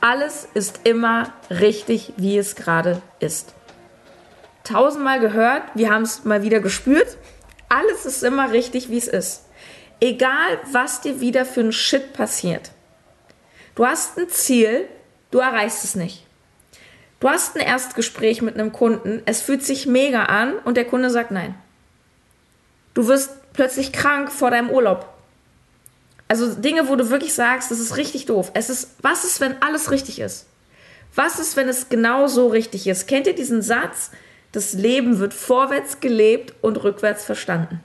Alles ist immer richtig, wie es gerade ist. Tausendmal gehört, wir haben es mal wieder gespürt. Alles ist immer richtig, wie es ist. Egal, was dir wieder für ein Shit passiert. Du hast ein Ziel, du erreichst es nicht. Du hast ein Erstgespräch mit einem Kunden, es fühlt sich mega an und der Kunde sagt nein. Du wirst plötzlich krank vor deinem Urlaub. Also Dinge, wo du wirklich sagst, das ist richtig doof. Es ist, was ist, wenn alles richtig ist? Was ist, wenn es genau so richtig ist? Kennt ihr diesen Satz? Das Leben wird vorwärts gelebt und rückwärts verstanden.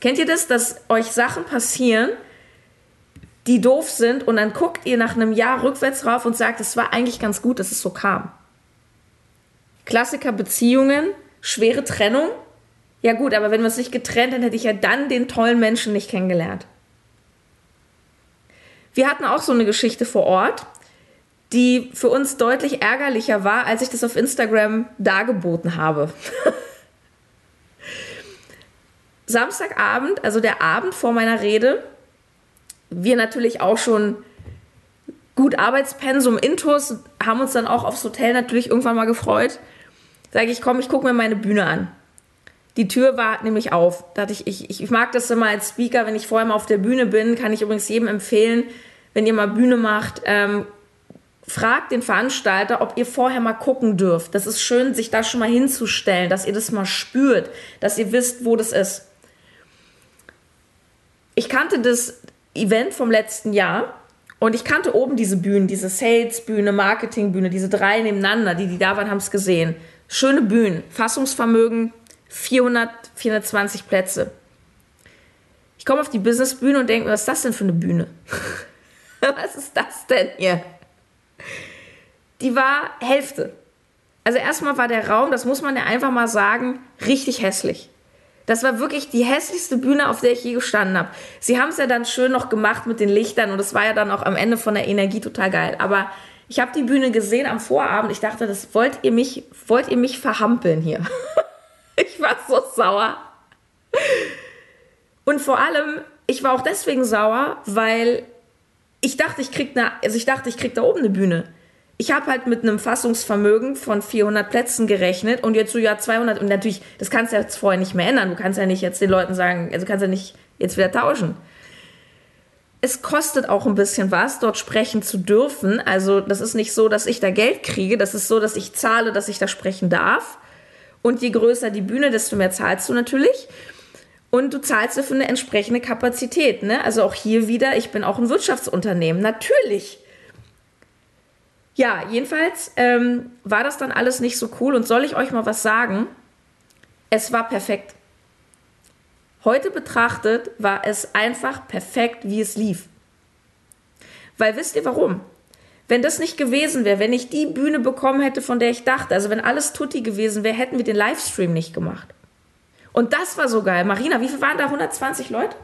Kennt ihr das, dass euch Sachen passieren, die doof sind und dann guckt ihr nach einem Jahr rückwärts rauf und sagt, es war eigentlich ganz gut, dass es so kam. Klassiker Beziehungen, schwere Trennung. Ja gut, aber wenn wir uns nicht getrennt, dann hätte ich ja dann den tollen Menschen nicht kennengelernt. Wir hatten auch so eine Geschichte vor Ort, die für uns deutlich ärgerlicher war, als ich das auf Instagram dargeboten habe. Samstagabend, also der Abend vor meiner Rede, wir natürlich auch schon gut Arbeitspensum intus, haben uns dann auch aufs Hotel natürlich irgendwann mal gefreut. Sage ich, komm, ich gucke mir meine Bühne an. Die Tür war nämlich auf. Da dachte ich, ich, ich mag das immer als Speaker, wenn ich vorher mal auf der Bühne bin, kann ich übrigens jedem empfehlen, wenn ihr mal Bühne macht, ähm, fragt den Veranstalter, ob ihr vorher mal gucken dürft. Das ist schön, sich da schon mal hinzustellen, dass ihr das mal spürt, dass ihr wisst, wo das ist. Ich kannte das Event vom letzten Jahr und ich kannte oben diese Bühnen, diese Sales-Bühne, Marketing-Bühne, diese drei nebeneinander, die, die da waren, haben es gesehen. Schöne Bühnen, Fassungsvermögen, 400, 420 Plätze. Ich komme auf die Business-Bühne und denke was ist das denn für eine Bühne? was ist das denn hier? Die war Hälfte. Also erstmal war der Raum, das muss man ja einfach mal sagen, richtig hässlich. Das war wirklich die hässlichste Bühne, auf der ich je gestanden habe. Sie haben es ja dann schön noch gemacht mit den Lichtern und es war ja dann auch am Ende von der Energie total geil. Aber ich habe die Bühne gesehen am Vorabend. Ich dachte, das wollt ihr mich, wollt ihr mich verhampeln hier? ich war so sauer. Und vor allem, ich war auch deswegen sauer, weil ich dachte, ich krieg eine, also ich dachte, ich krieg da oben eine Bühne ich habe halt mit einem Fassungsvermögen von 400 Plätzen gerechnet und jetzt so ja 200 und natürlich, das kannst du jetzt vorher nicht mehr ändern. Du kannst ja nicht jetzt den Leuten sagen, also du kannst ja nicht jetzt wieder tauschen. Es kostet auch ein bisschen was, dort sprechen zu dürfen. Also das ist nicht so, dass ich da Geld kriege. Das ist so, dass ich zahle, dass ich da sprechen darf. Und je größer die Bühne, desto mehr zahlst du natürlich. Und du zahlst dafür eine entsprechende Kapazität. Ne? Also auch hier wieder, ich bin auch ein Wirtschaftsunternehmen. Natürlich ja, jedenfalls ähm, war das dann alles nicht so cool. Und soll ich euch mal was sagen? Es war perfekt. Heute betrachtet war es einfach perfekt, wie es lief. Weil wisst ihr warum? Wenn das nicht gewesen wäre, wenn ich die Bühne bekommen hätte, von der ich dachte, also wenn alles Tutti gewesen wäre, hätten wir den Livestream nicht gemacht. Und das war so geil. Marina, wie viel waren da? 120 Leute?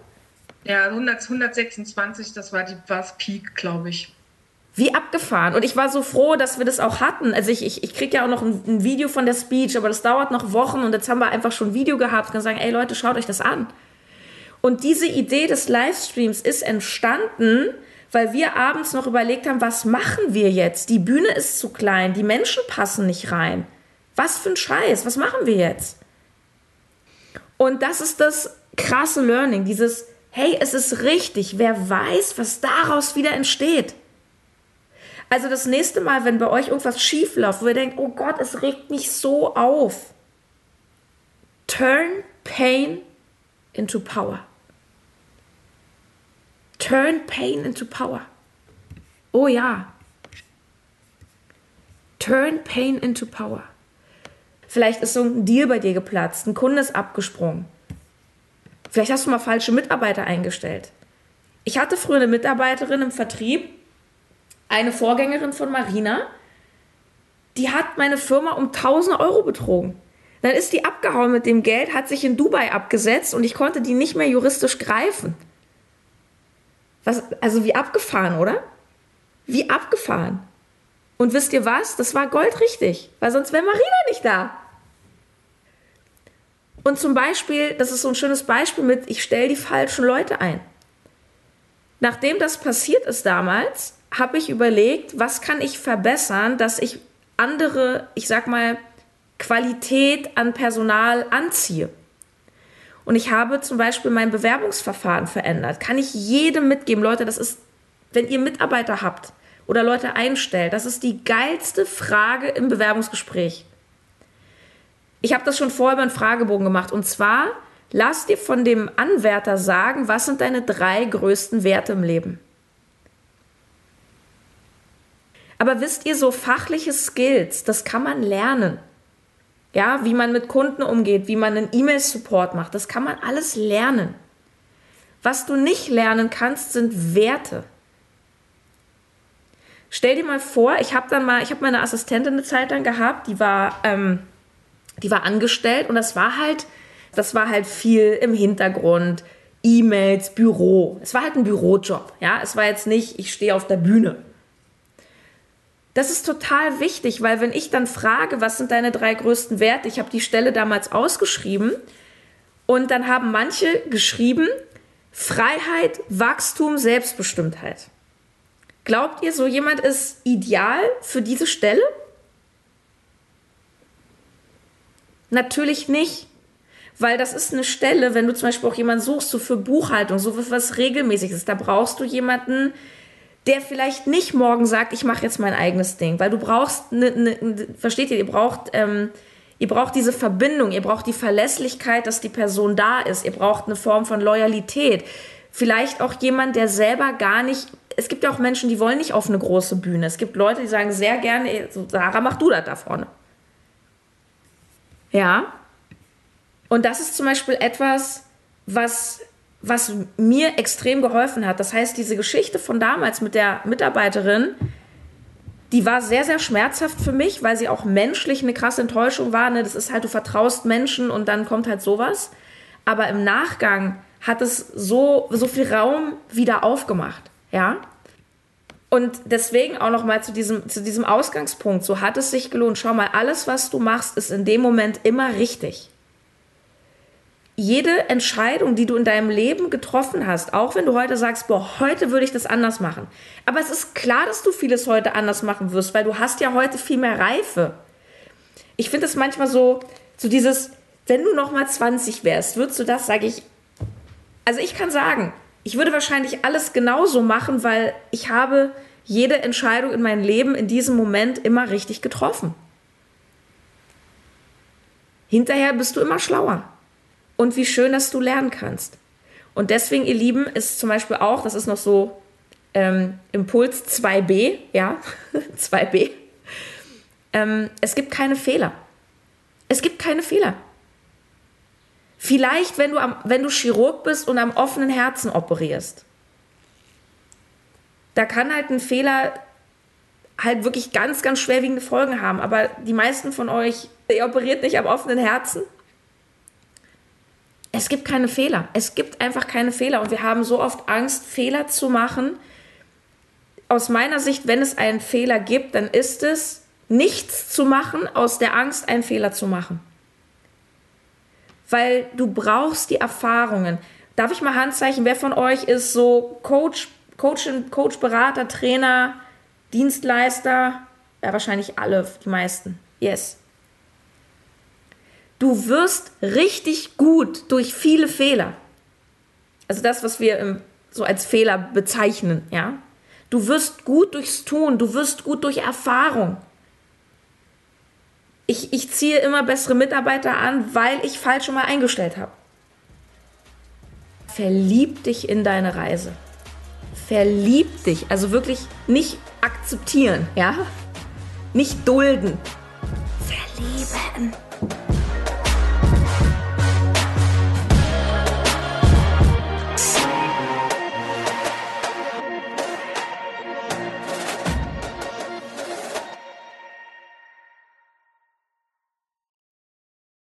Ja, 100, 126, das war die, das Peak, glaube ich. Wie abgefahren. Und ich war so froh, dass wir das auch hatten. Also ich, ich, ich kriege ja auch noch ein, ein, Video von der Speech, aber das dauert noch Wochen und jetzt haben wir einfach schon ein Video gehabt und sagen, ey Leute, schaut euch das an. Und diese Idee des Livestreams ist entstanden, weil wir abends noch überlegt haben, was machen wir jetzt? Die Bühne ist zu klein, die Menschen passen nicht rein. Was für ein Scheiß, was machen wir jetzt? Und das ist das krasse Learning, dieses, hey, es ist richtig, wer weiß, was daraus wieder entsteht. Also das nächste Mal, wenn bei euch irgendwas schief läuft, wo ihr denkt, oh Gott, es regt mich so auf. Turn pain into power. Turn pain into power. Oh ja. Turn pain into power. Vielleicht ist so ein Deal bei dir geplatzt, ein Kunde ist abgesprungen. Vielleicht hast du mal falsche Mitarbeiter eingestellt. Ich hatte früher eine Mitarbeiterin im Vertrieb, eine Vorgängerin von Marina, die hat meine Firma um 1000 Euro betrogen. Dann ist die abgehauen mit dem Geld, hat sich in Dubai abgesetzt und ich konnte die nicht mehr juristisch greifen. Was, also wie abgefahren, oder? Wie abgefahren. Und wisst ihr was? Das war goldrichtig, weil sonst wäre Marina nicht da. Und zum Beispiel, das ist so ein schönes Beispiel mit, ich stelle die falschen Leute ein. Nachdem das passiert ist damals, habe ich überlegt, was kann ich verbessern, dass ich andere, ich sag mal, Qualität an Personal anziehe. Und ich habe zum Beispiel mein Bewerbungsverfahren verändert. Kann ich jedem mitgeben, Leute, das ist, wenn ihr Mitarbeiter habt oder Leute einstellt, das ist die geilste Frage im Bewerbungsgespräch. Ich habe das schon vorher über einen Fragebogen gemacht. Und zwar, lass dir von dem Anwärter sagen, was sind deine drei größten Werte im Leben. Aber wisst ihr, so fachliche Skills, das kann man lernen. Ja, wie man mit Kunden umgeht, wie man einen E-Mail-Support macht, das kann man alles lernen. Was du nicht lernen kannst, sind Werte. Stell dir mal vor, ich habe dann mal, ich habe meine Assistentin eine Zeit lang gehabt, die war, ähm, die war angestellt und das war halt, das war halt viel im Hintergrund, E-Mails, Büro. Es war halt ein Bürojob, ja. Es war jetzt nicht, ich stehe auf der Bühne. Das ist total wichtig, weil wenn ich dann frage, was sind deine drei größten Werte, ich habe die Stelle damals ausgeschrieben und dann haben manche geschrieben, Freiheit, Wachstum, Selbstbestimmtheit. Glaubt ihr, so jemand ist ideal für diese Stelle? Natürlich nicht. Weil das ist eine Stelle, wenn du zum Beispiel auch jemanden suchst, so für Buchhaltung, so für was Regelmäßiges, da brauchst du jemanden, der vielleicht nicht morgen sagt, ich mache jetzt mein eigenes Ding, weil du brauchst, ne, ne, versteht ihr, ihr braucht, ähm, ihr braucht diese Verbindung, ihr braucht die Verlässlichkeit, dass die Person da ist, ihr braucht eine Form von Loyalität. Vielleicht auch jemand, der selber gar nicht, es gibt ja auch Menschen, die wollen nicht auf eine große Bühne. Es gibt Leute, die sagen sehr gerne, so, Sarah, mach du das da vorne. Ja. Und das ist zum Beispiel etwas, was was mir extrem geholfen hat. Das heißt, diese Geschichte von damals mit der Mitarbeiterin, die war sehr, sehr schmerzhaft für mich, weil sie auch menschlich eine krasse Enttäuschung war. Ne? Das ist halt, du vertraust Menschen und dann kommt halt sowas. Aber im Nachgang hat es so, so viel Raum wieder aufgemacht. Ja. Und deswegen auch noch mal zu diesem, zu diesem Ausgangspunkt. So hat es sich gelohnt. Schau mal, alles, was du machst, ist in dem Moment immer richtig jede Entscheidung, die du in deinem Leben getroffen hast, auch wenn du heute sagst, boah, heute würde ich das anders machen. Aber es ist klar, dass du vieles heute anders machen wirst, weil du hast ja heute viel mehr Reife. Ich finde es manchmal so, so dieses, wenn du noch mal 20 wärst, würdest du das, sage ich, also ich kann sagen, ich würde wahrscheinlich alles genauso machen, weil ich habe jede Entscheidung in meinem Leben in diesem Moment immer richtig getroffen. Hinterher bist du immer schlauer und wie schön, dass du lernen kannst. Und deswegen, ihr Lieben, ist zum Beispiel auch, das ist noch so ähm, Impuls 2b, ja, 2b. Ähm, es gibt keine Fehler. Es gibt keine Fehler. Vielleicht, wenn du, am, wenn du Chirurg bist und am offenen Herzen operierst. Da kann halt ein Fehler halt wirklich ganz, ganz schwerwiegende Folgen haben. Aber die meisten von euch, ihr operiert nicht am offenen Herzen es gibt keine Fehler. Es gibt einfach keine Fehler. Und wir haben so oft Angst, Fehler zu machen. Aus meiner Sicht, wenn es einen Fehler gibt, dann ist es nichts zu machen, aus der Angst, einen Fehler zu machen. Weil du brauchst die Erfahrungen. Darf ich mal Handzeichen? Wer von euch ist so Coach, Coach, Coach, Berater, Trainer, Dienstleister? Ja, wahrscheinlich alle, die meisten. Yes. Du wirst richtig gut durch viele Fehler. Also das, was wir so als Fehler bezeichnen, ja. Du wirst gut durchs Tun, du wirst gut durch Erfahrung. Ich, ich ziehe immer bessere Mitarbeiter an, weil ich falsch schon mal eingestellt habe. Verlieb dich in deine Reise. Verlieb dich. Also wirklich nicht akzeptieren, ja? Nicht dulden. Verlieben.